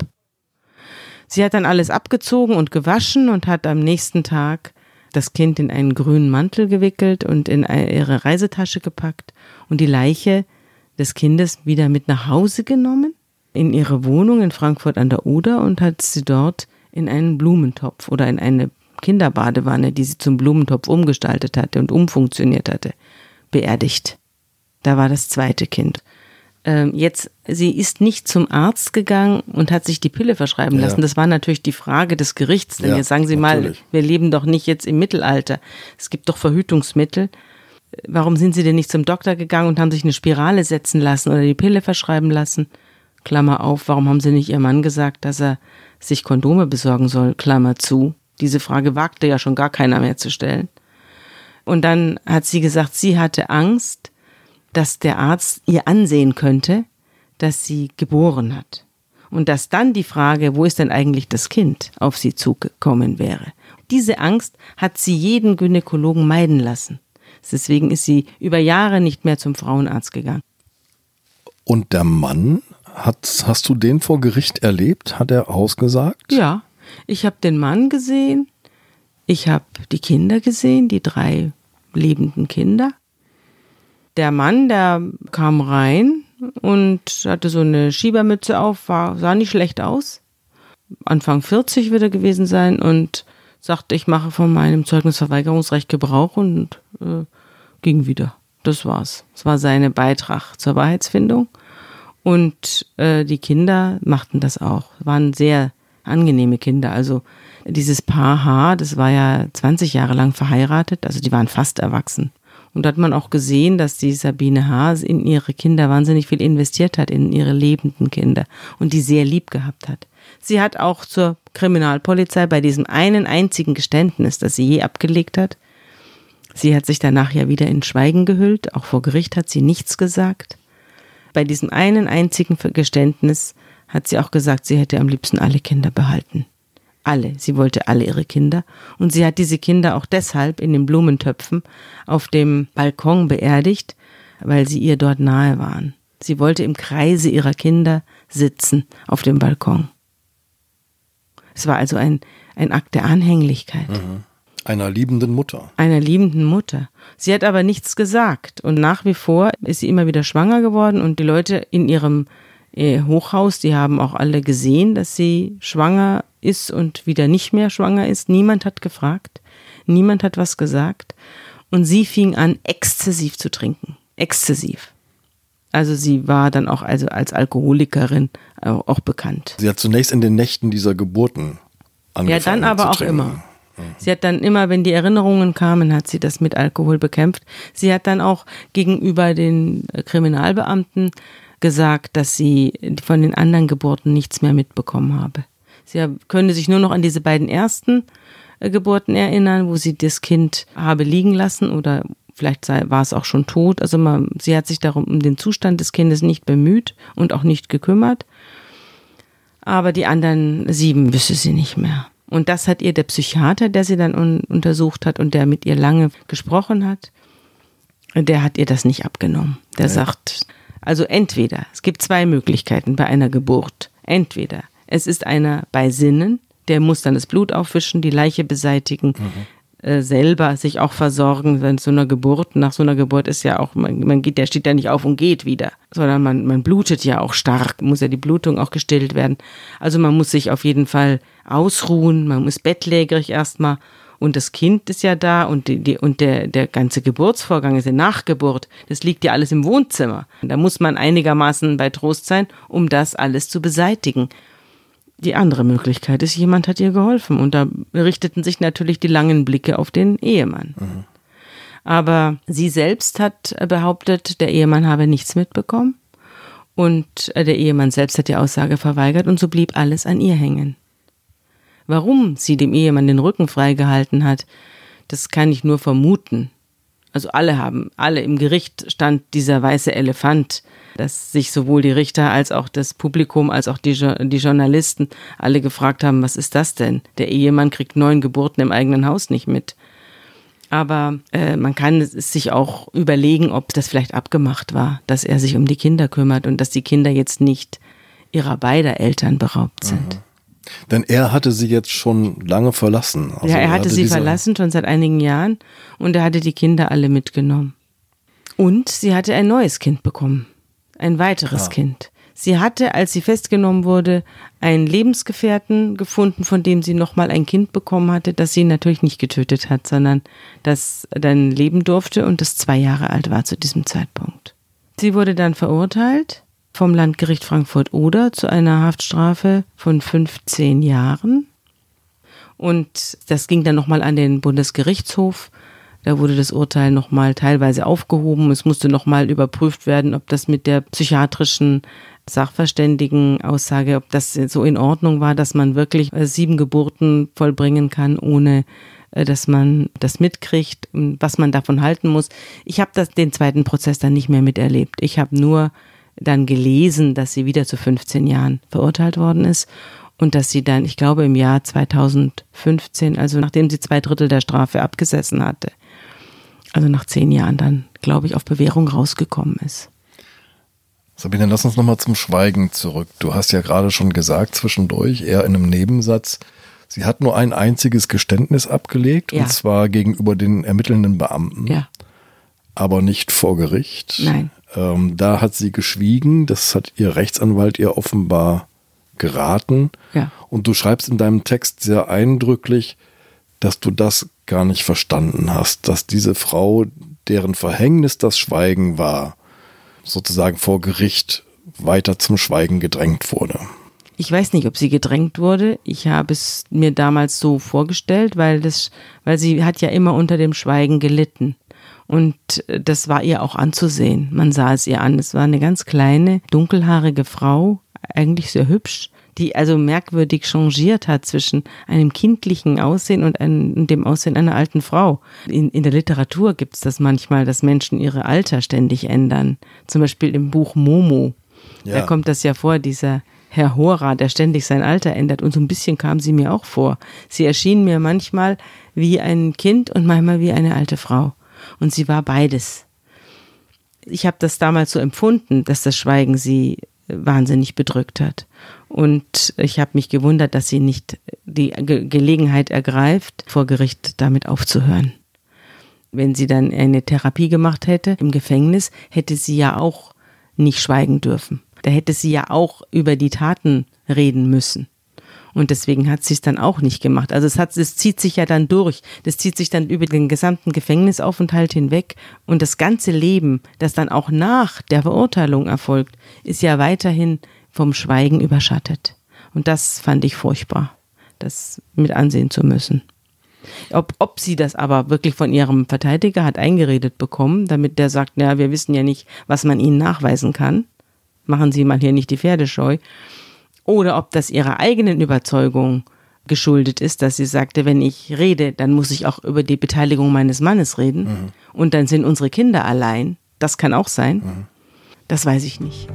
Sie hat dann alles abgezogen und gewaschen und hat am nächsten Tag das Kind in einen grünen Mantel gewickelt und in ihre Reisetasche gepackt und die Leiche des Kindes wieder mit nach Hause genommen, in ihre Wohnung in Frankfurt an der Oder und hat sie dort in einen Blumentopf oder in eine Kinderbadewanne, die sie zum Blumentopf umgestaltet hatte und umfunktioniert hatte, beerdigt. Da war das zweite Kind. Ähm, jetzt, sie ist nicht zum Arzt gegangen und hat sich die Pille verschreiben Ja. lassen. Das war natürlich die Frage des Gerichts. Denn Ja, jetzt sagen Sie mal, natürlich. wir leben doch nicht jetzt im Mittelalter. Es gibt doch Verhütungsmittel. Warum sind Sie denn nicht zum Doktor gegangen und haben sich eine Spirale setzen lassen oder die Pille verschreiben lassen? Klammer auf, warum haben Sie nicht Ihrem Mann gesagt, dass er sich Kondome besorgen soll? Klammer zu. Diese Frage wagte ja schon gar keiner mehr zu stellen. Und dann hat sie gesagt, sie hatte Angst, dass der Arzt ihr ansehen könnte, dass sie geboren hat. Und dass dann die Frage, wo ist denn eigentlich das Kind, auf sie zugekommen wäre. Diese Angst hat sie jeden Gynäkologen meiden lassen. Deswegen ist sie über Jahre nicht mehr zum Frauenarzt gegangen. Und der Mann, hat, hast du den vor Gericht erlebt? Hat er ausgesagt? Ja, ich habe den Mann gesehen, ich habe die Kinder gesehen, die drei lebenden Kinder. Der Mann, der kam rein und hatte so eine Schiebermütze auf, war, sah nicht schlecht aus. Anfang 40 wird er gewesen sein und sagte, ich mache von meinem Zeugnisverweigerungsrecht Gebrauch und äh, ging wieder. Das war's. Das war sein Beitrag zur Wahrheitsfindung. Und äh, die Kinder machten das auch. Waren sehr angenehme Kinder. Also dieses Paar H, das war ja 20 Jahre lang verheiratet, also die waren fast erwachsen. Und da hat man auch gesehen, dass die Sabine H. in ihre Kinder wahnsinnig viel investiert hat, in ihre lebenden Kinder und die sehr lieb gehabt hat. Sie hat auch zur Kriminalpolizei bei diesem einen einzigen Geständnis, das sie je abgelegt hat, sie hat sich danach ja wieder in Schweigen gehüllt, auch vor Gericht hat sie nichts gesagt. Bei diesem einen einzigen Geständnis hat sie auch gesagt, sie hätte am liebsten alle Kinder behalten. Alle. Sie wollte alle ihre Kinder. Und sie hat diese Kinder auch deshalb in den Blumentöpfen auf dem Balkon beerdigt, weil sie ihr dort nahe waren. Sie wollte im Kreise ihrer Kinder sitzen auf dem Balkon. Es war also ein, ein Akt der Anhänglichkeit Einer liebenden Mutter. einer liebenden Mutter. Sie hat aber nichts gesagt und nach wie vor ist sie immer wieder schwanger geworden und die Leute in ihrem äh, Hochhaus, die haben auch alle gesehen, dass sie schwanger ist und wieder nicht mehr schwanger ist. Niemand hat gefragt, niemand hat was gesagt und sie fing an, exzessiv zu trinken. Exzessiv. Also sie war dann auch also als Alkoholikerin auch, auch bekannt. Sie hat zunächst in den Nächten dieser Geburten Ja, angefangen dann aber auch immer. Sie hat dann immer, wenn die Erinnerungen kamen, hat sie das mit Alkohol bekämpft. Sie hat dann auch gegenüber den äh, Kriminalbeamten gesagt, dass sie von den anderen Geburten nichts mehr mitbekommen habe. Sie könne sich nur noch an diese beiden ersten äh, Geburten erinnern, wo sie das Kind habe liegen lassen oder Vielleicht sei, war es auch schon tot. Also man, sie hat sich darum um den Zustand des Kindes nicht bemüht und auch nicht gekümmert. Aber die anderen sieben wüsste sie nicht mehr. Und das hat ihr der Psychiater, der sie dann un untersucht hat und der mit ihr lange gesprochen hat, der hat ihr das nicht abgenommen. Der ja. sagt, also entweder, es gibt zwei Möglichkeiten bei einer Geburt. Entweder es ist einer bei Sinnen, der muss dann das Blut aufwischen, die Leiche beseitigen, mhm. Äh, selber sich auch versorgen, wenn so einer Geburt, nach so einer Geburt ist ja auch, man, man geht, der steht ja nicht auf und geht wieder, sondern man, man blutet ja auch stark, muss ja die Blutung auch gestillt werden. Also man muss sich auf jeden Fall ausruhen, man muss bettlägerig erstmal und das Kind ist ja da und, die, die, und der, der ganze Geburtsvorgang ist eine Nachgeburt. Das liegt ja alles im Wohnzimmer. Da muss man einigermaßen bei Trost sein, um das alles zu beseitigen. Die andere Möglichkeit ist, jemand hat ihr geholfen und da richteten sich natürlich die langen Blicke auf den Ehemann. Mhm. Aber sie selbst hat behauptet, der Ehemann habe nichts mitbekommen und der Ehemann selbst hat die Aussage verweigert und so blieb alles an ihr hängen. Warum sie dem Ehemann den Rücken freigehalten hat, das kann ich nur vermuten. Also alle haben, alle im Gericht stand dieser weiße Elefant, dass sich sowohl die Richter als auch das Publikum als auch die, die Journalisten alle gefragt haben, was ist das denn? Der Ehemann kriegt neun Geburten im eigenen Haus nicht mit. Aber äh, man kann sich auch überlegen, ob das vielleicht abgemacht war, dass er sich um die Kinder kümmert und dass die Kinder jetzt nicht ihrer beider Eltern beraubt sind. Mhm. Denn er hatte sie jetzt schon lange verlassen. Also ja, er hatte, hatte sie verlassen schon seit einigen Jahren und er hatte die Kinder alle mitgenommen. Und sie hatte ein neues Kind bekommen. Ein weiteres ja. Kind. Sie hatte, als sie festgenommen wurde, einen Lebensgefährten gefunden, von dem sie nochmal ein Kind bekommen hatte, das sie natürlich nicht getötet hat, sondern das dann leben durfte und das zwei Jahre alt war zu diesem Zeitpunkt. Sie wurde dann verurteilt vom Landgericht Frankfurt-Oder zu einer Haftstrafe von 15 Jahren. Und das ging dann nochmal an den Bundesgerichtshof. Da wurde das Urteil nochmal teilweise aufgehoben. Es musste nochmal überprüft werden, ob das mit der psychiatrischen Sachverständigen-Aussage, ob das so in Ordnung war, dass man wirklich äh, sieben Geburten vollbringen kann, ohne äh, dass man das mitkriegt, was man davon halten muss. Ich habe den zweiten Prozess dann nicht mehr miterlebt. Ich habe nur dann gelesen, dass sie wieder zu 15 Jahren verurteilt worden ist und dass sie dann, ich glaube, im Jahr 2015, also nachdem sie zwei Drittel der Strafe abgesessen hatte, also nach zehn Jahren dann, glaube ich, auf Bewährung rausgekommen ist. Sabine, lass uns nochmal zum Schweigen zurück. Du hast ja gerade schon gesagt, zwischendurch, eher in einem Nebensatz, sie hat nur ein einziges Geständnis abgelegt, ja. und zwar gegenüber den ermittelnden Beamten. Ja. Aber nicht vor Gericht. Nein. Ähm, da hat sie geschwiegen, das hat ihr Rechtsanwalt ihr offenbar geraten. Ja. Und du schreibst in deinem Text sehr eindrücklich, dass du das gar nicht verstanden hast, dass diese Frau, deren Verhängnis das Schweigen war, sozusagen vor Gericht weiter zum Schweigen gedrängt wurde. Ich weiß nicht, ob sie gedrängt wurde. Ich habe es mir damals so vorgestellt, weil das, weil sie hat ja immer unter dem Schweigen gelitten. Und äh, das war ihr auch anzusehen. Man sah es ihr an. Es war eine ganz kleine, dunkelhaarige Frau, eigentlich sehr hübsch, die also merkwürdig changiert hat zwischen einem kindlichen Aussehen und einem, dem Aussehen einer alten Frau. In, in der Literatur gibt es das manchmal, dass Menschen ihre Alter ständig ändern. Zum Beispiel im Buch Momo. Ja. Da kommt das ja vor, dieser Herr Hora, der ständig sein Alter ändert. Und so ein bisschen kam sie mir auch vor. Sie erschien mir manchmal wie ein Kind und manchmal wie eine alte Frau. Und sie war beides. Ich habe das damals so empfunden, dass das Schweigen sie wahnsinnig bedrückt hat. Und ich habe mich gewundert, dass sie nicht die Ge Gelegenheit ergreift, vor Gericht damit aufzuhören. Wenn sie dann eine Therapie gemacht hätte im Gefängnis, hätte sie ja auch nicht schweigen dürfen. Da hätte sie ja auch über die Taten reden müssen. Und deswegen hat sie es dann auch nicht gemacht. Also es hat, es zieht sich ja dann durch. Das zieht sich dann über den gesamten Gefängnisaufenthalt hinweg. Und das ganze Leben, das dann auch nach der Verurteilung erfolgt, ist ja weiterhin vom Schweigen überschattet. Und das fand ich furchtbar, das mit ansehen zu müssen. Ob, ob sie das aber wirklich von ihrem Verteidiger hat eingeredet bekommen, damit der sagt, na, wir wissen ja nicht, was man ihnen nachweisen kann. Machen Sie mal hier nicht die Pferdescheu oder ob das ihrer eigenen Überzeugung geschuldet ist, dass sie sagte, wenn ich rede, dann muss ich auch über die Beteiligung meines Mannes reden. Mhm. Und dann sind unsere Kinder allein. Das kann auch sein. Mhm. Das weiß ich nicht.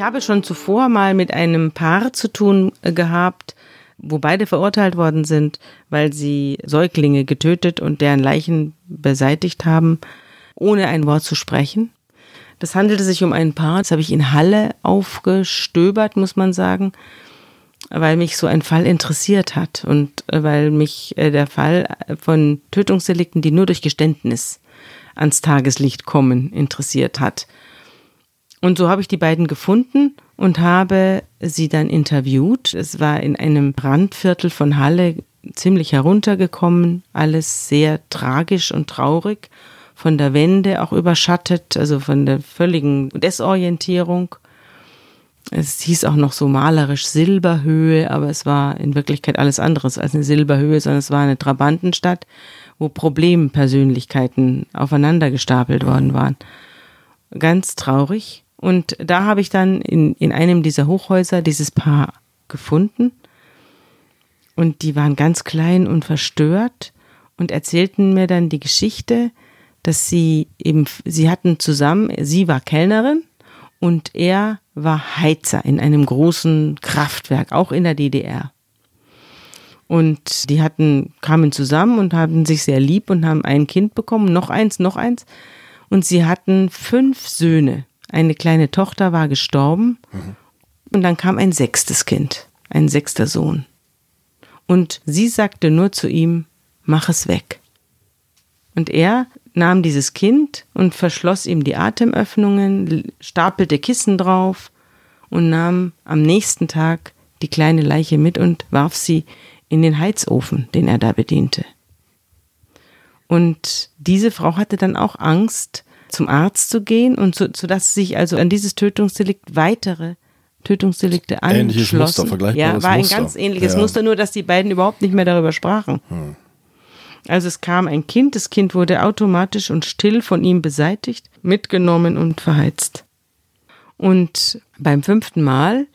Ich habe schon zuvor mal mit einem Paar zu tun äh, gehabt, wo beide verurteilt worden sind, weil sie Säuglinge getötet und deren Leichen beseitigt haben, ohne ein Wort zu sprechen. Das handelte sich um ein Paar, das habe ich in Halle aufgestöbert, muss man sagen, weil mich so ein Fall interessiert hat und äh, weil mich äh, der Fall von Tötungsdelikten, die nur durch Geständnis ans Tageslicht kommen, interessiert hat. Und so habe ich die beiden gefunden und habe sie dann interviewt. Es war in einem Randviertel von Halle ziemlich heruntergekommen, alles sehr tragisch und traurig, von der Wende auch überschattet, also von der völligen Desorientierung. Es hieß auch noch so malerisch Silberhöhe, aber es war in Wirklichkeit alles anderes als eine Silberhöhe, sondern es war eine Trabantenstadt, wo Problempersönlichkeiten aufeinander gestapelt worden waren. Ganz traurig. Und da habe ich dann in, in einem dieser Hochhäuser dieses Paar gefunden. Und die waren ganz klein und verstört und erzählten mir dann die Geschichte, dass sie eben, sie hatten zusammen, sie war Kellnerin und er war Heizer in einem großen Kraftwerk, auch in der DDR. Und die hatten, kamen zusammen und haben sich sehr lieb und haben ein Kind bekommen, noch eins, noch eins. Und sie hatten fünf Söhne. Eine kleine Tochter war gestorben mhm. und dann kam ein sechstes Kind, ein sechster Sohn. Und sie sagte nur zu ihm, mach es weg. Und er nahm dieses Kind und verschloss ihm die Atemöffnungen, stapelte Kissen drauf und nahm am nächsten Tag die kleine Leiche mit und warf sie in den Heizofen, den er da bediente. Und diese Frau hatte dann auch Angst, zum Arzt zu gehen und so, sodass sich also an dieses Tötungsdelikt weitere Tötungsdelikte anschlossen. Ähnliches Muster, vergleichbares Ja, war ein Muster. ganz ähnliches ja. Muster, nur dass die beiden überhaupt nicht mehr darüber sprachen. Hm. Also es kam ein Kind, das Kind wurde automatisch und still von ihm beseitigt, mitgenommen und verheizt. Und beim fünften Mal,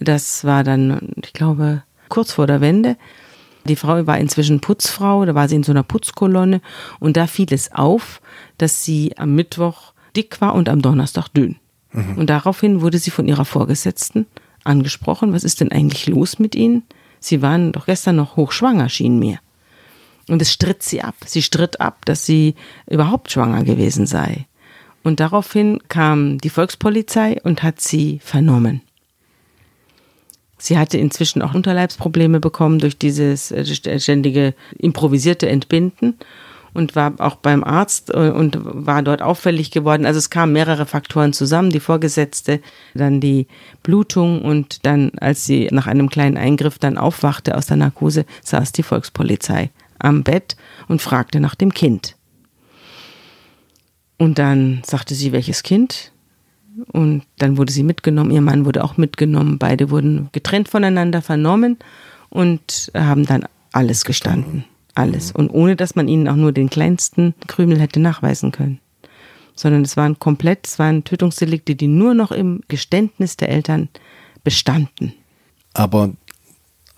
das war dann, ich glaube, kurz vor der Wende, die Frau war inzwischen Putzfrau, da war sie in so einer Putzkolonne und da fiel es auf, dass sie am Mittwoch dick war und am Donnerstag dünn. Mhm. Und daraufhin wurde sie von ihrer Vorgesetzten angesprochen, was ist denn eigentlich los mit Ihnen? Sie waren doch gestern noch hochschwanger, schien mir. Und es stritt sie ab. Sie stritt ab, dass sie überhaupt schwanger gewesen sei. Und daraufhin kam die Volkspolizei und hat sie vernommen. Sie hatte inzwischen auch Unterleibsprobleme bekommen durch dieses äh, ständige improvisierte Entbinden und war auch beim Arzt äh, und war dort auffällig geworden. Also es kamen mehrere Faktoren zusammen, die Vorgesetzte, dann die Blutung und dann, als sie nach einem kleinen Eingriff dann aufwachte aus der Narkose, saß die Volkspolizei am Bett und fragte nach dem Kind. Und dann sagte sie, welches Kind? Und dann wurde sie mitgenommen, ihr Mann wurde auch mitgenommen, beide wurden getrennt voneinander vernommen und haben dann alles gestanden. Alles. Und ohne dass man ihnen auch nur den kleinsten Krümel hätte nachweisen können. Sondern es waren komplett, es waren Tötungsdelikte, die nur noch im Geständnis der Eltern bestanden. Aber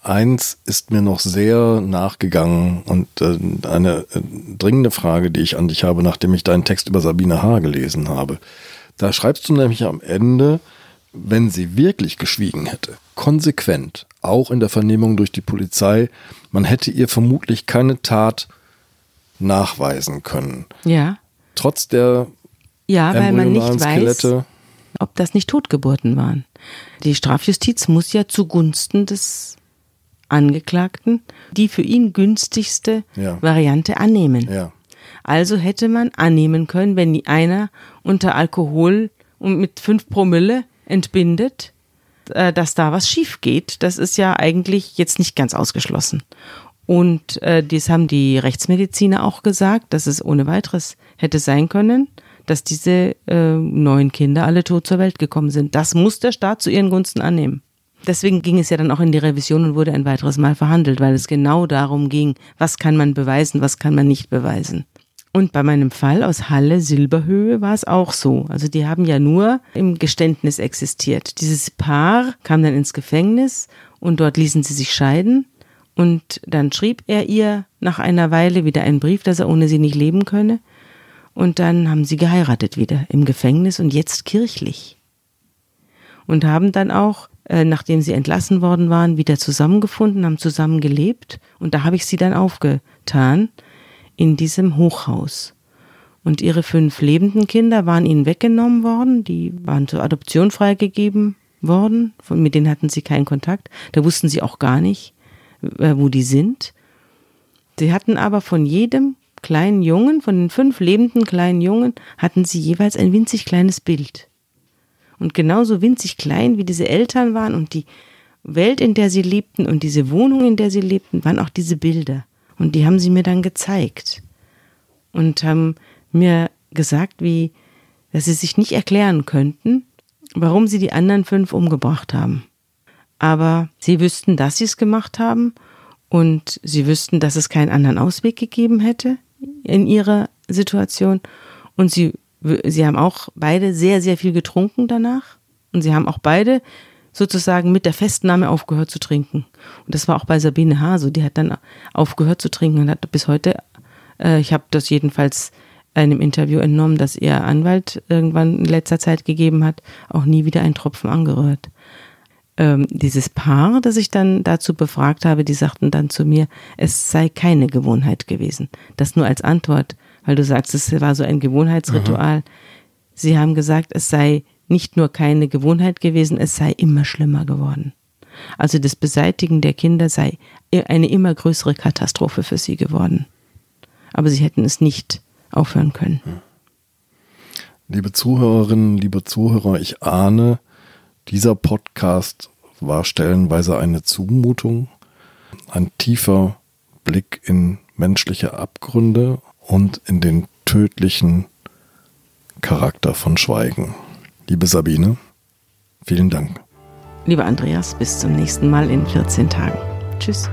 eins ist mir noch sehr nachgegangen und äh, eine äh, dringende Frage, die ich an dich habe, nachdem ich deinen Text über Sabine H. gelesen habe. Da schreibst du nämlich am Ende, wenn sie wirklich geschwiegen hätte, konsequent, auch in der Vernehmung durch die Polizei, man hätte ihr vermutlich keine Tat nachweisen können. Ja. Trotz der ja, weil man nicht weiß, ob das nicht Totgeburten waren. Die Strafjustiz muss ja zugunsten des Angeklagten die für ihn günstigste ja. Variante annehmen. Ja. Also hätte man annehmen können, wenn die einer unter Alkohol und mit fünf Promille entbindet, äh, dass da was schief geht. Das ist ja eigentlich jetzt nicht ganz ausgeschlossen. Und äh, dies haben die Rechtsmediziner auch gesagt, dass es ohne weiteres hätte sein können, dass diese äh, neun Kinder alle tot zur Welt gekommen sind. Das muss der Staat zu ihren Gunsten annehmen. deswegen ging es ja dann auch in die Revision und wurde ein weiteres Mal verhandelt, weil es genau darum ging, was kann man beweisen, was kann man nicht beweisen. Und bei meinem Fall aus Halle Silberhöhe war es auch so. Also die haben ja nur im Geständnis existiert. Dieses Paar kam dann ins Gefängnis und dort ließen sie sich scheiden. Und dann schrieb er ihr nach einer Weile wieder einen Brief, dass er ohne sie nicht leben könne. Und dann haben sie geheiratet wieder im Gefängnis und jetzt kirchlich. Und haben dann auch, äh, nachdem sie entlassen worden waren, wieder zusammengefunden, haben zusammen gelebt. Und da habe ich sie dann aufgetan in diesem Hochhaus. Und ihre fünf lebenden Kinder waren ihnen weggenommen worden, die waren zur Adoption freigegeben worden, von, mit denen hatten sie keinen Kontakt, da wussten sie auch gar nicht, äh, wo die sind. Sie hatten aber von jedem kleinen Jungen, von den fünf lebenden kleinen Jungen, hatten sie jeweils ein winzig kleines Bild. Und genauso winzig klein, wie diese Eltern waren und die Welt, in der sie lebten und diese Wohnung, in der sie lebten, waren auch diese Bilder. Und die haben sie mir dann gezeigt und haben mir gesagt, wie, dass sie sich nicht erklären könnten, warum sie die anderen fünf umgebracht haben. Aber sie wüssten, dass sie es gemacht haben und sie wüssten, dass es keinen anderen Ausweg gegeben hätte in ihrer Situation. Und sie, sie haben auch beide sehr, sehr viel getrunken danach. Und sie haben auch beide sozusagen mit der Festnahme aufgehört zu trinken. Und das war auch bei Sabine H. so. Die hat dann aufgehört zu trinken und hat bis heute, äh, ich habe das jedenfalls einem Interview entnommen, das ihr Anwalt irgendwann in letzter Zeit gegeben hat, auch nie wieder einen Tropfen angerührt. Ähm, dieses Paar, das ich dann dazu befragt habe, die sagten dann zu mir, es sei keine Gewohnheit gewesen. Das nur als Antwort, weil du sagst, es war so ein Gewohnheitsritual. Aha. Sie haben gesagt, es sei nicht nur keine Gewohnheit gewesen, es sei immer schlimmer geworden. Also das Beseitigen der Kinder sei eine immer größere Katastrophe für sie geworden. Aber sie hätten es nicht aufhören können. Liebe Zuhörerinnen, liebe Zuhörer, ich ahne, dieser Podcast war stellenweise eine Zumutung, ein tiefer Blick in menschliche Abgründe und in den tödlichen Charakter von Schweigen. Liebe Sabine, vielen Dank. Lieber Andreas, bis zum nächsten Mal in 14 Tagen. Tschüss.